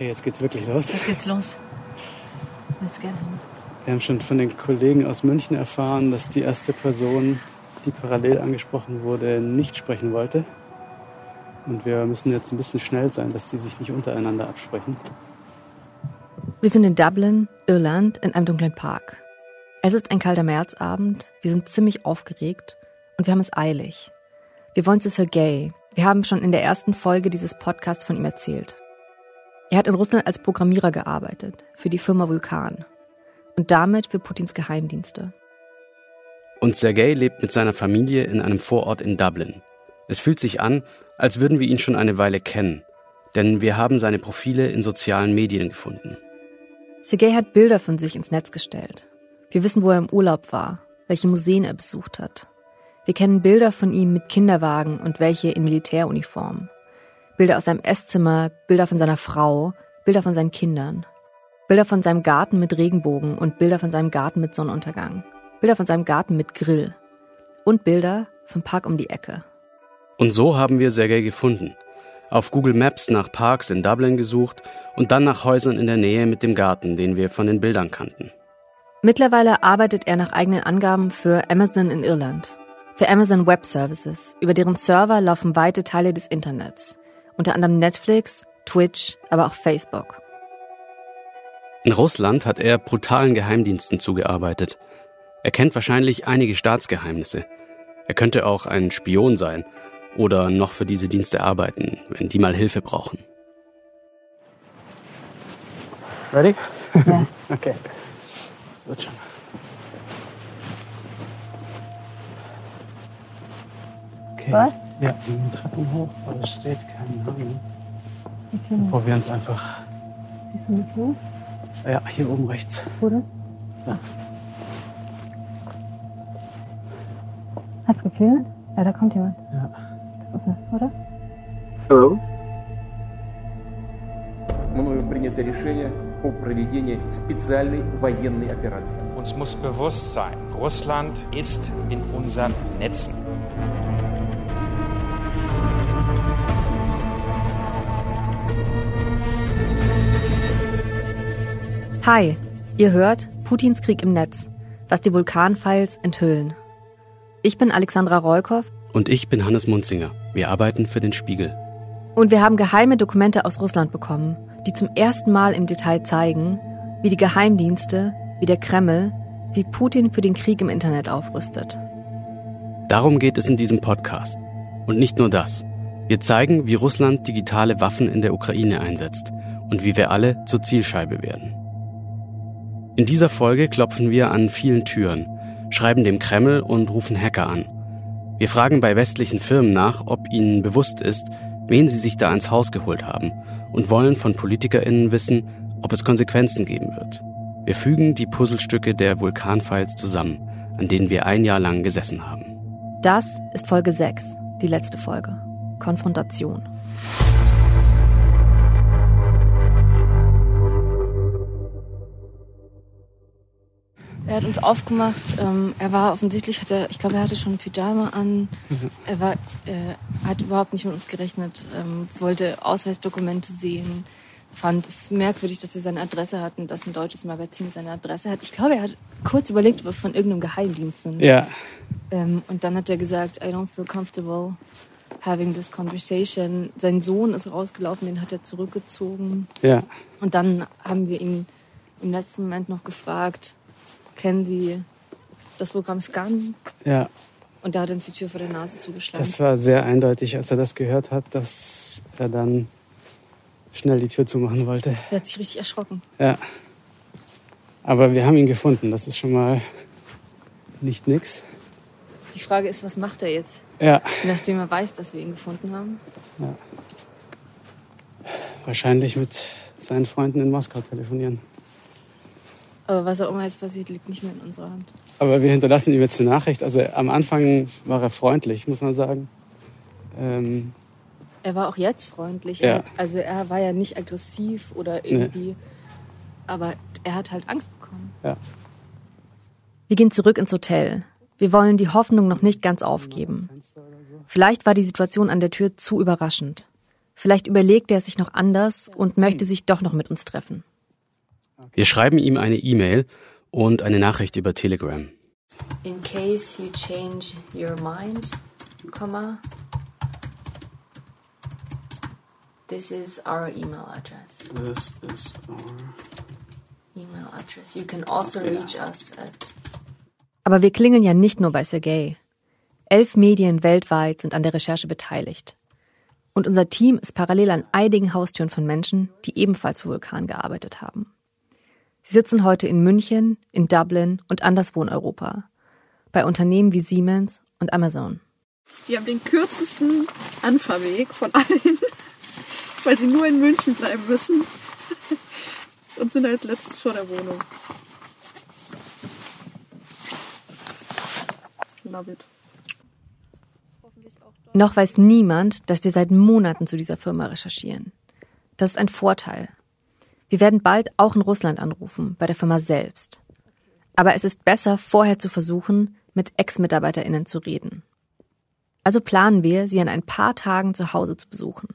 Okay, jetzt geht's wirklich los. Jetzt geht's los. Let's get him. Wir haben schon von den Kollegen aus München erfahren, dass die erste Person, die parallel angesprochen wurde, nicht sprechen wollte. Und wir müssen jetzt ein bisschen schnell sein, dass die sich nicht untereinander absprechen. Wir sind in Dublin, Irland, in einem dunklen Park. Es ist ein kalter Märzabend, wir sind ziemlich aufgeregt und wir haben es eilig. Wir wollen zu Sergei. Wir haben schon in der ersten Folge dieses Podcasts von ihm erzählt. Er hat in Russland als Programmierer gearbeitet, für die Firma Vulkan. Und damit für Putins Geheimdienste. Und Sergei lebt mit seiner Familie in einem Vorort in Dublin. Es fühlt sich an, als würden wir ihn schon eine Weile kennen, denn wir haben seine Profile in sozialen Medien gefunden. Sergei hat Bilder von sich ins Netz gestellt. Wir wissen, wo er im Urlaub war, welche Museen er besucht hat. Wir kennen Bilder von ihm mit Kinderwagen und welche in Militäruniform. Bilder aus seinem Esszimmer, Bilder von seiner Frau, Bilder von seinen Kindern. Bilder von seinem Garten mit Regenbogen und Bilder von seinem Garten mit Sonnenuntergang. Bilder von seinem Garten mit Grill. Und Bilder vom Park um die Ecke. Und so haben wir Sergei gefunden. Auf Google Maps nach Parks in Dublin gesucht und dann nach Häusern in der Nähe mit dem Garten, den wir von den Bildern kannten. Mittlerweile arbeitet er nach eigenen Angaben für Amazon in Irland. Für Amazon Web Services, über deren Server laufen weite Teile des Internets unter anderem Netflix, Twitch, aber auch Facebook. In Russland hat er brutalen Geheimdiensten zugearbeitet. Er kennt wahrscheinlich einige Staatsgeheimnisse. Er könnte auch ein Spion sein oder noch für diese Dienste arbeiten, wenn die mal Hilfe brauchen. Ready? Ja. okay. Das wird schon. Okay. Was? Ja, wir gehen Treppen hoch, aber es steht kein Name. Okay. Probieren es einfach. Siehst du mich wo? Ja, hier oben rechts. Oder? Ja. Hat's geklingelt? Ja, da kommt jemand. Ja. Das ist er, oder? Hallo? мною принято решение о проведении специальной военной операции. Uns muss bewusst sein, Russland ist in unseren Netzen. Hi, ihr hört Putins Krieg im Netz, was die Vulkanfiles enthüllen. Ich bin Alexandra Roykow Und ich bin Hannes Munzinger. Wir arbeiten für den Spiegel. und wir haben geheime Dokumente aus Russland bekommen, die zum ersten Mal im Detail zeigen, wie die Geheimdienste, wie der Kreml, wie Putin für den Krieg im Internet aufrüstet. Darum geht es in diesem Podcast. Und nicht nur das. Wir zeigen, wie Russland digitale Waffen in der Ukraine einsetzt und wie wir alle zur Zielscheibe werden. In dieser Folge klopfen wir an vielen Türen, schreiben dem Kreml und rufen Hacker an. Wir fragen bei westlichen Firmen nach, ob ihnen bewusst ist, wen sie sich da ins Haus geholt haben und wollen von PolitikerInnen wissen, ob es Konsequenzen geben wird. Wir fügen die Puzzlestücke der Vulkanfiles zusammen, an denen wir ein Jahr lang gesessen haben. Das ist Folge 6, die letzte Folge. Konfrontation. Er hat uns aufgemacht. Ähm, er war offensichtlich, hat er, ich glaube, er hatte schon Pyjama an. Er war, äh, hat überhaupt nicht mit uns gerechnet. Ähm, wollte Ausweisdokumente sehen. Fand es merkwürdig, dass wir seine Adresse hatten, dass ein deutsches Magazin seine Adresse hat. Ich glaube, er hat kurz überlegt, ob wir von irgendeinem Geheimdienst sind. Ja. Ähm, und dann hat er gesagt, I don't feel comfortable having this conversation. Sein Sohn ist rausgelaufen, den hat er zurückgezogen. Ja. Und dann haben wir ihn im letzten Moment noch gefragt, kennen Sie das Programm Scan? Ja. Und da hat uns die Tür vor der Nase zugeschlagen. Das war sehr eindeutig, als er das gehört hat, dass er dann schnell die Tür zumachen wollte. er hat sich richtig erschrocken. Ja. Aber wir haben ihn gefunden. Das ist schon mal nicht nix. Die Frage ist, was macht er jetzt, Ja. nachdem er weiß, dass wir ihn gefunden haben? Wahrscheinlich mit seinen Freunden in Moskau telefonieren. Aber was auch immer jetzt passiert, liegt nicht mehr in unserer Hand. Aber wir hinterlassen ihm jetzt eine Nachricht. Also am Anfang war er freundlich, muss man sagen. Ähm, Er war auch jetzt freundlich. Ja. Er hat, also er war ja nicht aggressiv oder irgendwie. Aber er hat halt Angst bekommen. Ja. Wir gehen zurück ins Hotel. Wir wollen die Hoffnung noch nicht ganz aufgeben. Vielleicht war die Situation an der Tür zu überraschend. Vielleicht überlegt er es sich noch anders und möchte sich doch noch mit uns treffen. Wir schreiben ihm eine E-Mail und eine Nachricht über Telegram. In case you change your mind, comma, this is our email address. This is our email address. You can also reach us at. Aber wir klingeln ja nicht nur bei Sergei. Elf Medien weltweit sind an der Recherche beteiligt. Und unser Team ist parallel an einigen Haustüren von Menschen, die ebenfalls für Vulkan gearbeitet haben. Sie sitzen heute in München, in Dublin und anderswo in Europa. Bei Unternehmen wie Siemens und Amazon. Die haben den kürzesten Anfahrweg von allen, weil sie nur in München bleiben müssen und sind als letztes vor der Wohnung. Love it. Noch weiß niemand, dass wir seit Monaten zu dieser Firma recherchieren. Das ist ein Vorteil. Wir werden bald auch in Russland anrufen, bei der Firma selbst. Aber es ist besser, vorher zu versuchen, mit Ex-MitarbeiterInnen zu reden. Also planen wir, sie in ein paar Tagen zu Hause zu besuchen.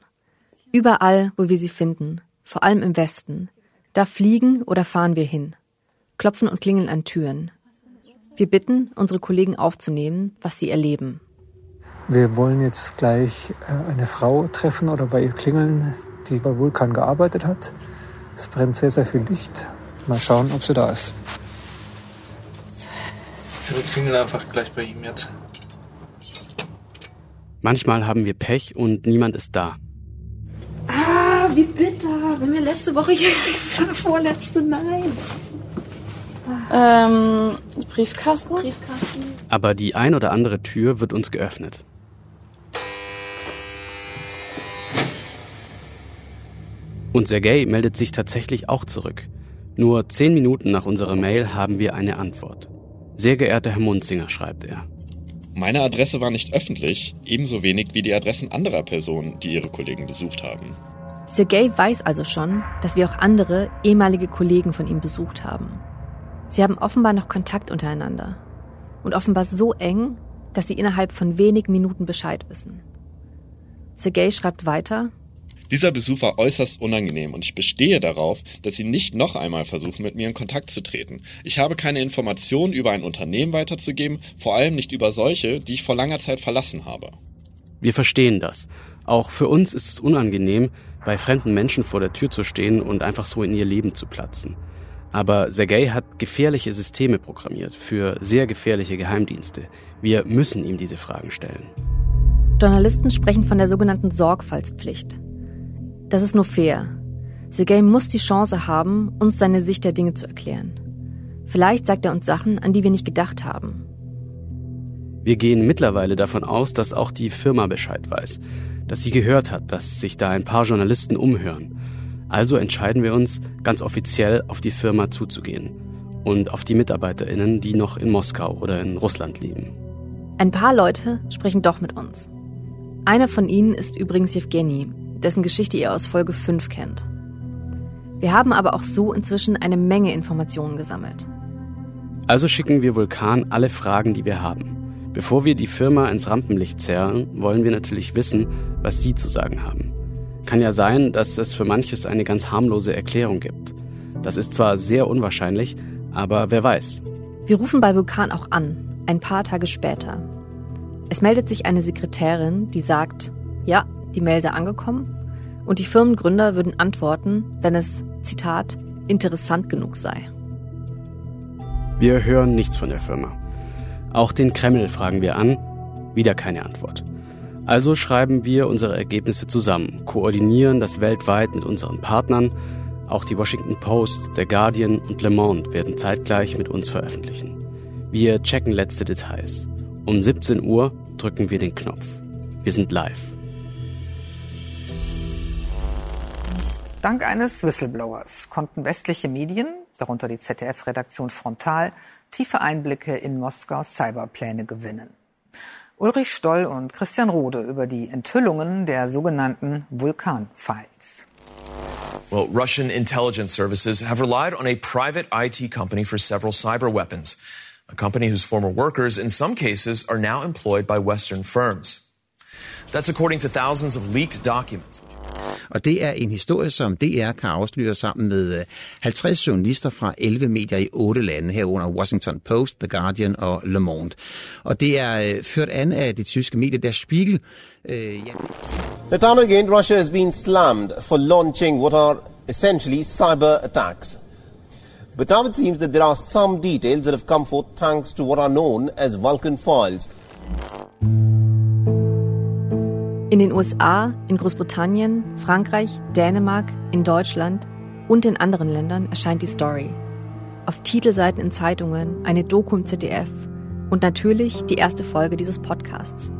Überall, wo wir sie finden, vor allem im Westen, da fliegen oder fahren wir hin, klopfen und klingeln an Türen. Wir bitten, unsere Kollegen aufzunehmen, was sie erleben. Wir wollen jetzt gleich äh, eine Frau treffen oder bei ihr klingeln, die bei Vulkan gearbeitet hat. Es brennt sehr, sehr viel Licht. Mal schauen, ob sie da ist. Wir klingeln einfach gleich bei ihm jetzt. Manchmal haben wir Pech und niemand ist da. Ah, wie bitter. Wenn wir letzte Woche hier vorletzte, nein. Ähm, Briefkasten? Briefkasten. Aber die ein oder andere Tür wird uns geöffnet. Und Sergei meldet sich tatsächlich auch zurück. Nur zehn Minuten nach unserer Mail haben wir eine Antwort. Sehr geehrter Herr Munzinger, schreibt er. Meine Adresse war nicht öffentlich, ebenso wenig wie die Adressen anderer Personen, die ihre Kollegen besucht haben. Sergei weiß also schon, dass wir auch andere ehemalige Kollegen von ihm besucht haben. Sie haben offenbar noch Kontakt untereinander. Und offenbar so eng, dass sie innerhalb von wenig Minuten Bescheid wissen. Sergei schreibt weiter, dieser Besuch war äußerst unangenehm und ich bestehe darauf, dass Sie nicht noch einmal versuchen, mit mir in Kontakt zu treten. Ich habe keine Informationen über ein Unternehmen weiterzugeben, vor allem nicht über solche, die ich vor langer Zeit verlassen habe. Wir verstehen das. Auch für uns ist es unangenehm, bei fremden Menschen vor der Tür zu stehen und einfach so in ihr Leben zu platzen. Aber Sergei hat gefährliche Systeme programmiert für sehr gefährliche Geheimdienste. Wir müssen ihm diese Fragen stellen. Journalisten sprechen von der sogenannten Sorgfaltspflicht. Das ist nur fair. Sergei muss die Chance haben, uns seine Sicht der Dinge zu erklären. Vielleicht sagt er uns Sachen, an die wir nicht gedacht haben. Wir gehen mittlerweile davon aus, dass auch die Firma Bescheid weiß, dass sie gehört hat, dass sich da ein paar Journalisten umhören. Also entscheiden wir uns, ganz offiziell auf die Firma zuzugehen und auf die Mitarbeiterinnen, die noch in Moskau oder in Russland leben. Ein paar Leute sprechen doch mit uns. Einer von ihnen ist übrigens Jewgeni, dessen Geschichte ihr aus Folge 5 kennt. Wir haben aber auch so inzwischen eine Menge Informationen gesammelt. Also schicken wir Vulkan alle Fragen, die wir haben. Bevor wir die Firma ins Rampenlicht zerren, wollen wir natürlich wissen, was Sie zu sagen haben. Kann ja sein, dass es für manches eine ganz harmlose Erklärung gibt. Das ist zwar sehr unwahrscheinlich, aber wer weiß. Wir rufen bei Vulkan auch an, ein paar Tage später. Es meldet sich eine Sekretärin, die sagt, ja, die sei angekommen und die Firmengründer würden antworten, wenn es, Zitat, interessant genug sei. Wir hören nichts von der Firma. Auch den Kreml fragen wir an, wieder keine Antwort. Also schreiben wir unsere Ergebnisse zusammen, koordinieren das weltweit mit unseren Partnern. Auch die Washington Post, The Guardian und Le Monde werden zeitgleich mit uns veröffentlichen. Wir checken letzte Details. Um 17 Uhr drücken wir den Knopf. Wir sind live. Dank eines Whistleblowers konnten westliche Medien, darunter die ZDF-Redaktion Frontal, tiefe Einblicke in Moskaus Cyberpläne gewinnen. Ulrich Stoll und Christian Rode über die Enthüllungen der sogenannten Vulkan-Files. Well, Russian intelligence services have relied on a private IT company for several cyber weapons, a company whose former workers, in some cases, are now employed by Western firms. That's according to thousands of leaked documents. Og det er en historie, som DR kan afsløre sammen med øh, 50 journalister fra 11 medier i 8 lande, herunder Washington Post, The Guardian og Le Monde. Og det er øh, ført an af det tyske medie Der Spiegel. Øh, ja. The time again, Russia has been slammed for launching what are essentially cyber attacks. But now it seems that there are some details that have come forth thanks to what are known as Vulcan files. In den USA, in Großbritannien, Frankreich, Dänemark, in Deutschland und in anderen Ländern erscheint die Story. Auf Titelseiten in Zeitungen, eine Doku im ZDF und natürlich die erste Folge dieses Podcasts.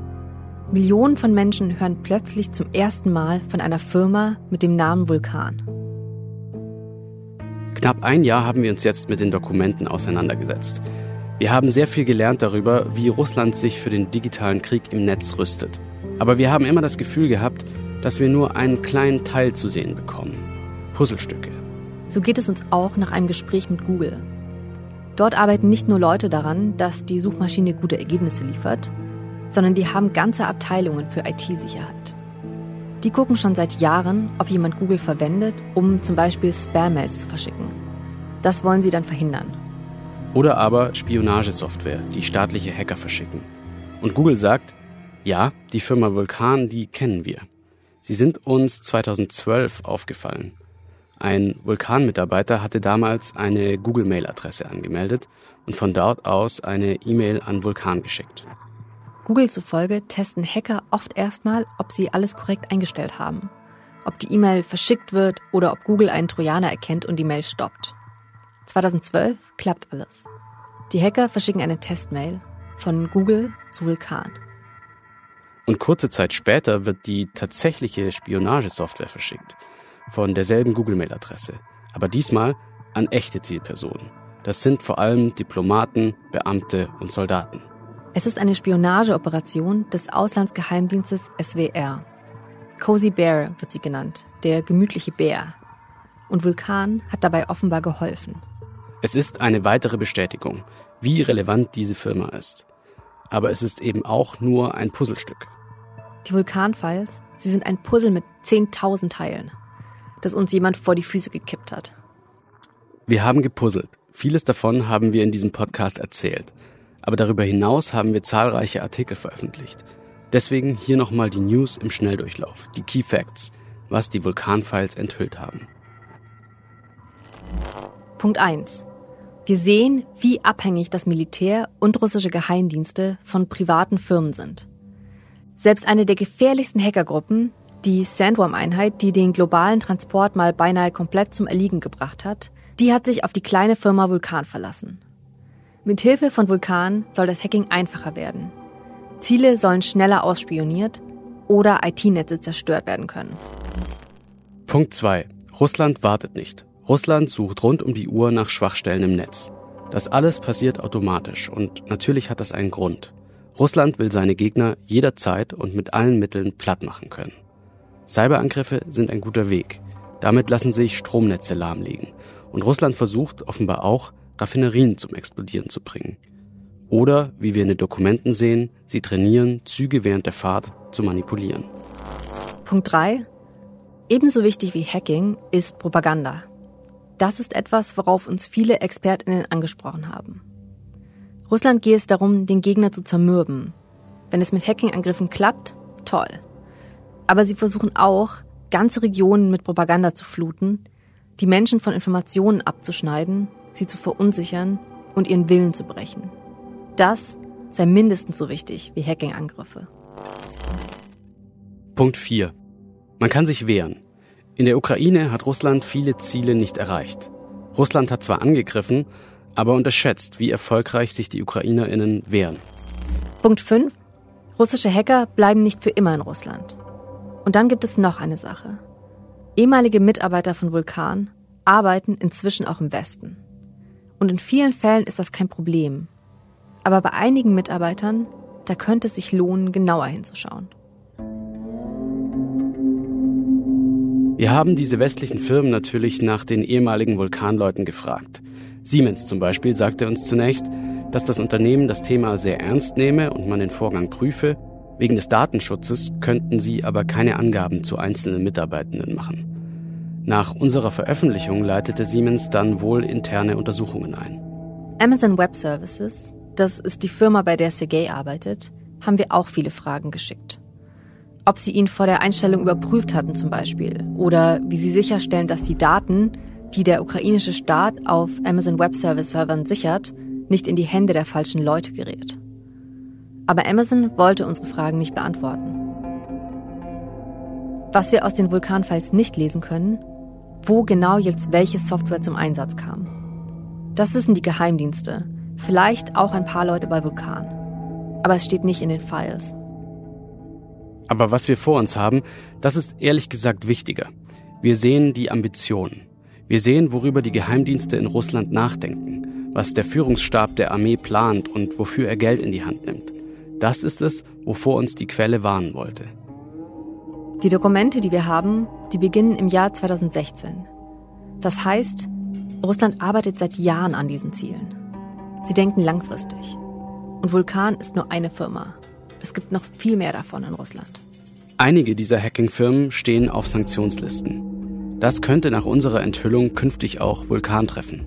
Millionen von Menschen hören plötzlich zum ersten Mal von einer Firma mit dem Namen Vulkan. Knapp ein Jahr haben wir uns jetzt mit den Dokumenten auseinandergesetzt. Wir haben sehr viel gelernt darüber, wie Russland sich für den digitalen Krieg im Netz rüstet. Aber wir haben immer das Gefühl gehabt, dass wir nur einen kleinen Teil zu sehen bekommen. Puzzlestücke. So geht es uns auch nach einem Gespräch mit Google. Dort arbeiten nicht nur Leute daran, dass die Suchmaschine gute Ergebnisse liefert, sondern die haben ganze Abteilungen für IT-Sicherheit. Die gucken schon seit Jahren, ob jemand Google verwendet, um zum Beispiel Spam-Mails zu verschicken. Das wollen sie dann verhindern. Oder aber Spionagesoftware, die staatliche Hacker verschicken. Und Google sagt, ja, die Firma Vulkan, die kennen wir. Sie sind uns 2012 aufgefallen. Ein Vulkan-Mitarbeiter hatte damals eine Google-Mail-Adresse angemeldet und von dort aus eine E-Mail an Vulkan geschickt. Google zufolge testen Hacker oft erstmal, ob sie alles korrekt eingestellt haben, ob die E-Mail verschickt wird oder ob Google einen Trojaner erkennt und die Mail stoppt. 2012 klappt alles. Die Hacker verschicken eine Testmail von Google zu Vulkan. Und kurze Zeit später wird die tatsächliche Spionagesoftware verschickt. Von derselben Google-Mail-Adresse. Aber diesmal an echte Zielpersonen. Das sind vor allem Diplomaten, Beamte und Soldaten. Es ist eine Spionageoperation des Auslandsgeheimdienstes SWR. Cozy Bear wird sie genannt, der gemütliche Bär. Und Vulkan hat dabei offenbar geholfen. Es ist eine weitere Bestätigung, wie relevant diese Firma ist. Aber es ist eben auch nur ein Puzzlestück. Die Vulkanfiles, sie sind ein Puzzle mit 10.000 Teilen, das uns jemand vor die Füße gekippt hat. Wir haben gepuzzelt. Vieles davon haben wir in diesem Podcast erzählt. Aber darüber hinaus haben wir zahlreiche Artikel veröffentlicht. Deswegen hier nochmal die News im Schnelldurchlauf, die Key Facts, was die Vulkanfiles enthüllt haben. Punkt 1. Wir sehen, wie abhängig das Militär und russische Geheimdienste von privaten Firmen sind. Selbst eine der gefährlichsten Hackergruppen, die Sandworm-Einheit, die den globalen Transport mal beinahe komplett zum Erliegen gebracht hat, die hat sich auf die kleine Firma Vulkan verlassen. Mit Hilfe von Vulkan soll das Hacking einfacher werden. Ziele sollen schneller ausspioniert oder IT-Netze zerstört werden können. Punkt 2. Russland wartet nicht. Russland sucht rund um die Uhr nach Schwachstellen im Netz. Das alles passiert automatisch und natürlich hat das einen Grund. Russland will seine Gegner jederzeit und mit allen Mitteln platt machen können. Cyberangriffe sind ein guter Weg. Damit lassen sich Stromnetze lahmlegen. Und Russland versucht offenbar auch, Raffinerien zum Explodieren zu bringen. Oder, wie wir in den Dokumenten sehen, sie trainieren, Züge während der Fahrt zu manipulieren. Punkt 3. Ebenso wichtig wie Hacking ist Propaganda. Das ist etwas, worauf uns viele Expertinnen angesprochen haben. Russland geht es darum, den Gegner zu zermürben. Wenn es mit Hacking-Angriffen klappt, toll. Aber sie versuchen auch, ganze Regionen mit Propaganda zu fluten, die Menschen von Informationen abzuschneiden, sie zu verunsichern und ihren Willen zu brechen. Das sei mindestens so wichtig wie Hacking-Angriffe. Punkt 4. Man kann sich wehren. In der Ukraine hat Russland viele Ziele nicht erreicht. Russland hat zwar angegriffen, aber unterschätzt, wie erfolgreich sich die Ukrainerinnen wehren. Punkt 5. Russische Hacker bleiben nicht für immer in Russland. Und dann gibt es noch eine Sache. Ehemalige Mitarbeiter von Vulkan arbeiten inzwischen auch im Westen. Und in vielen Fällen ist das kein Problem. Aber bei einigen Mitarbeitern, da könnte es sich lohnen, genauer hinzuschauen. Wir haben diese westlichen Firmen natürlich nach den ehemaligen Vulkanleuten gefragt. Siemens zum Beispiel sagte uns zunächst, dass das Unternehmen das Thema sehr ernst nehme und man den Vorgang prüfe, Wegen des Datenschutzes könnten sie aber keine Angaben zu einzelnen Mitarbeitenden machen. Nach unserer Veröffentlichung leitete Siemens dann wohl interne Untersuchungen ein. Amazon Web Services, das ist die Firma, bei der Sergey arbeitet, haben wir auch viele Fragen geschickt. Ob sie ihn vor der Einstellung überprüft hatten zum Beispiel oder wie sie sicherstellen, dass die Daten, die der ukrainische Staat auf Amazon Web Service Servern sichert, nicht in die Hände der falschen Leute gerät. Aber Amazon wollte unsere Fragen nicht beantworten. Was wir aus den Vulkanfiles nicht lesen können, wo genau jetzt welche Software zum Einsatz kam. Das wissen die Geheimdienste, vielleicht auch ein paar Leute bei Vulkan. Aber es steht nicht in den Files. Aber was wir vor uns haben, das ist ehrlich gesagt wichtiger. Wir sehen die Ambitionen. Wir sehen, worüber die Geheimdienste in Russland nachdenken, was der Führungsstab der Armee plant und wofür er Geld in die Hand nimmt. Das ist es, wovor uns die Quelle warnen wollte. Die Dokumente, die wir haben, die beginnen im Jahr 2016. Das heißt, Russland arbeitet seit Jahren an diesen Zielen. Sie denken langfristig. Und Vulkan ist nur eine Firma. Es gibt noch viel mehr davon in Russland. Einige dieser Hacking-Firmen stehen auf Sanktionslisten. Das könnte nach unserer Enthüllung künftig auch Vulkan treffen.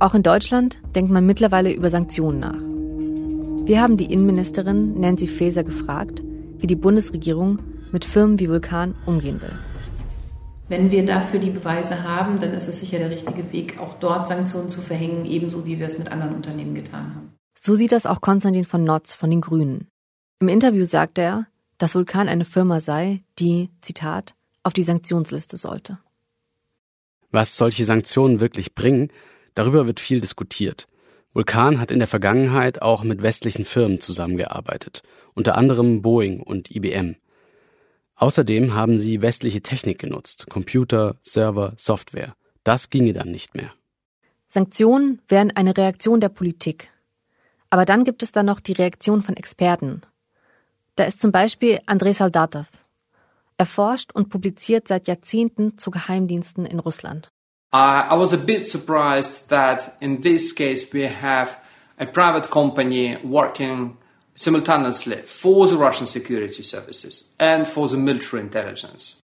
Auch in Deutschland denkt man mittlerweile über Sanktionen nach. Wir haben die Innenministerin Nancy Faeser gefragt, wie die Bundesregierung mit Firmen wie Vulkan umgehen will. Wenn wir dafür die Beweise haben, dann ist es sicher der richtige Weg, auch dort Sanktionen zu verhängen, ebenso wie wir es mit anderen Unternehmen getan haben. So sieht das auch Konstantin von Notz von den Grünen. Im Interview sagt er, dass Vulkan eine Firma sei, die, Zitat, auf die Sanktionsliste sollte. Was solche Sanktionen wirklich bringen, darüber wird viel diskutiert. Vulkan hat in der Vergangenheit auch mit westlichen Firmen zusammengearbeitet, unter anderem Boeing und IBM. Außerdem haben sie westliche Technik genutzt, Computer, Server, Software. Das ginge dann nicht mehr. Sanktionen wären eine Reaktion der Politik. Aber dann gibt es da noch die Reaktion von Experten. Da ist zum Beispiel Andrei Soldatov. Er forscht und publiziert seit Jahrzehnten zu Geheimdiensten in Russland. Uh, I was a bit surprised that in this case we have a private company working simultaneously for the Russian security services and for the military intelligence.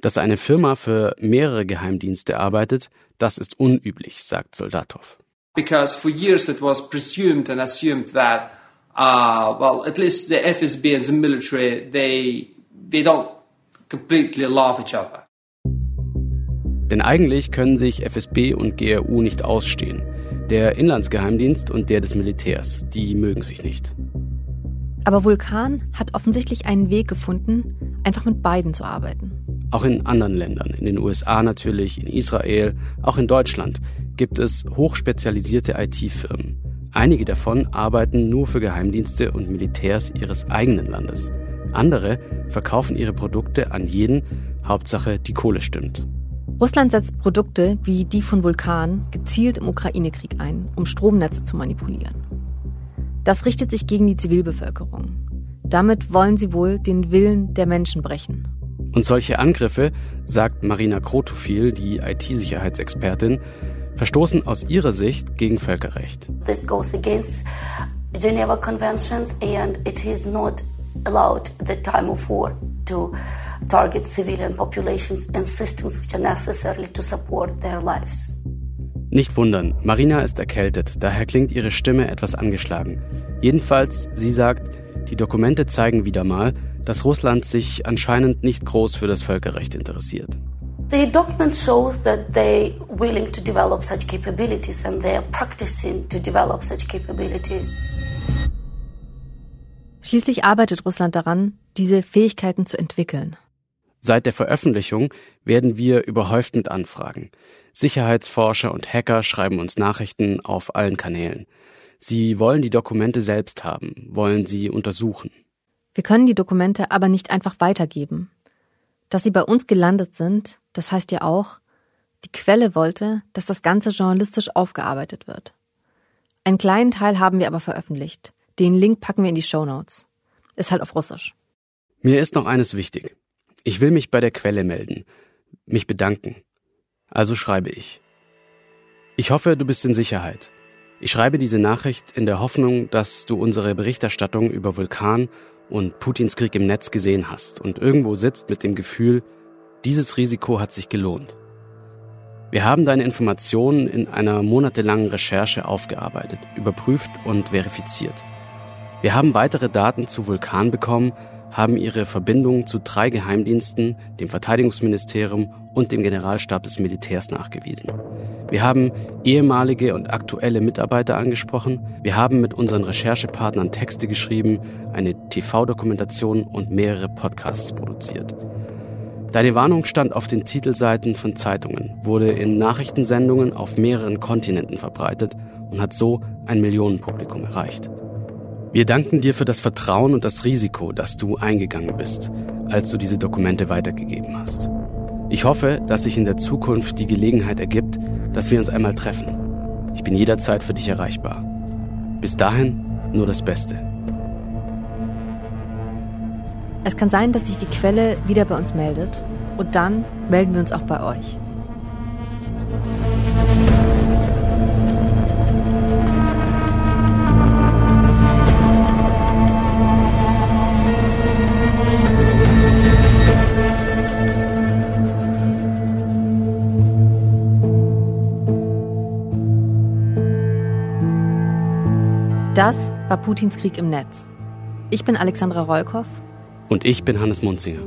Dass eine Firma für mehrere Geheimdienste arbeitet, das ist unüblich, sagt Soldatov. Because for years it was presumed and assumed that, uh, well, at least the FSB and the military, they, they don't completely love each other. Denn eigentlich können sich FSB und GRU nicht ausstehen. Der Inlandsgeheimdienst und der des Militärs, die mögen sich nicht. Aber Vulkan hat offensichtlich einen Weg gefunden, einfach mit beiden zu arbeiten. Auch in anderen Ländern, in den USA natürlich, in Israel, auch in Deutschland gibt es hochspezialisierte IT-Firmen. Einige davon arbeiten nur für Geheimdienste und Militärs ihres eigenen Landes. Andere verkaufen ihre Produkte an jeden, Hauptsache die Kohle stimmt. Russland setzt Produkte wie die von Vulkan gezielt im Ukraine-Krieg ein, um Stromnetze zu manipulieren. Das richtet sich gegen die Zivilbevölkerung. Damit wollen sie wohl den Willen der Menschen brechen. Und solche Angriffe, sagt Marina Krotofil, die IT-Sicherheitsexpertin, verstoßen aus ihrer Sicht gegen Völkerrecht. This goes against Geneva Conventions and it is not allowed the time of war to target civilian populations and systems which are necessary to support their lives. Nicht wundern, Marina ist erkältet, daher klingt ihre Stimme etwas angeschlagen. Jedenfalls, sie sagt, die Dokumente zeigen wieder mal, dass Russland sich anscheinend nicht groß für das Völkerrecht interessiert. The document shows that they willing to develop such capabilities and they are practicing to develop such capabilities. Schließlich arbeitet Russland daran, diese Fähigkeiten zu entwickeln. Seit der Veröffentlichung werden wir überhäuft mit Anfragen. Sicherheitsforscher und Hacker schreiben uns Nachrichten auf allen Kanälen. Sie wollen die Dokumente selbst haben, wollen sie untersuchen. Wir können die Dokumente aber nicht einfach weitergeben. Dass sie bei uns gelandet sind, das heißt ja auch, die Quelle wollte, dass das Ganze journalistisch aufgearbeitet wird. Einen kleinen Teil haben wir aber veröffentlicht. Den Link packen wir in die Show Notes. Ist halt auf Russisch. Mir ist noch eines wichtig. Ich will mich bei der Quelle melden, mich bedanken. Also schreibe ich. Ich hoffe, du bist in Sicherheit. Ich schreibe diese Nachricht in der Hoffnung, dass du unsere Berichterstattung über Vulkan und Putins Krieg im Netz gesehen hast und irgendwo sitzt mit dem Gefühl, dieses Risiko hat sich gelohnt. Wir haben deine Informationen in einer monatelangen Recherche aufgearbeitet, überprüft und verifiziert. Wir haben weitere Daten zu Vulkan bekommen, haben ihre Verbindung zu drei Geheimdiensten, dem Verteidigungsministerium und dem Generalstab des Militärs nachgewiesen. Wir haben ehemalige und aktuelle Mitarbeiter angesprochen. Wir haben mit unseren Recherchepartnern Texte geschrieben, eine TV-Dokumentation und mehrere Podcasts produziert. Deine Warnung stand auf den Titelseiten von Zeitungen, wurde in Nachrichtensendungen auf mehreren Kontinenten verbreitet und hat so ein Millionenpublikum erreicht. Wir danken dir für das Vertrauen und das Risiko, das du eingegangen bist, als du diese Dokumente weitergegeben hast. Ich hoffe, dass sich in der Zukunft die Gelegenheit ergibt, dass wir uns einmal treffen. Ich bin jederzeit für dich erreichbar. Bis dahin nur das Beste. Es kann sein, dass sich die Quelle wieder bei uns meldet und dann melden wir uns auch bei euch. Das war Putins Krieg im Netz. Ich bin Alexandra Rollkoff. Und ich bin Hannes Munzinger.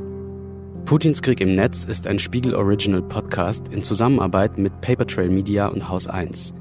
Putins Krieg im Netz ist ein Spiegel Original Podcast in Zusammenarbeit mit Papertrail Media und Haus 1.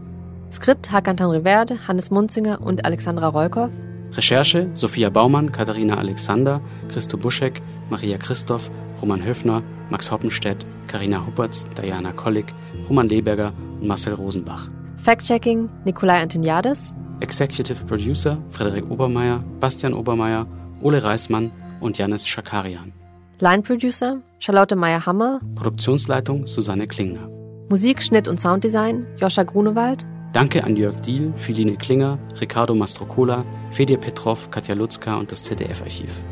Skript Hakan Tanriverde, Hannes Munzinger und Alexandra Rollkoff. Recherche Sophia Baumann, Katharina Alexander, Christo Buschek, Maria Christoph, Roman Höfner, Max Hoppenstedt, Karina Huppertz, Diana Kollig, Roman Leberger und Marcel Rosenbach. Fact-Checking Nikolai Antoniades. Executive Producer Frederik Obermeier, Bastian Obermeier, Ole Reismann und Janis Schakarian. Line Producer Charlotte Meyer-Hammer. Produktionsleitung Susanne Klingner. Musik, Schnitt und Sounddesign Joscha Grunewald. Danke an Jörg Diehl, Philine Klinger, Ricardo Mastrocola, Fedir Petrov, Katja Lutzka und das ZDF-Archiv.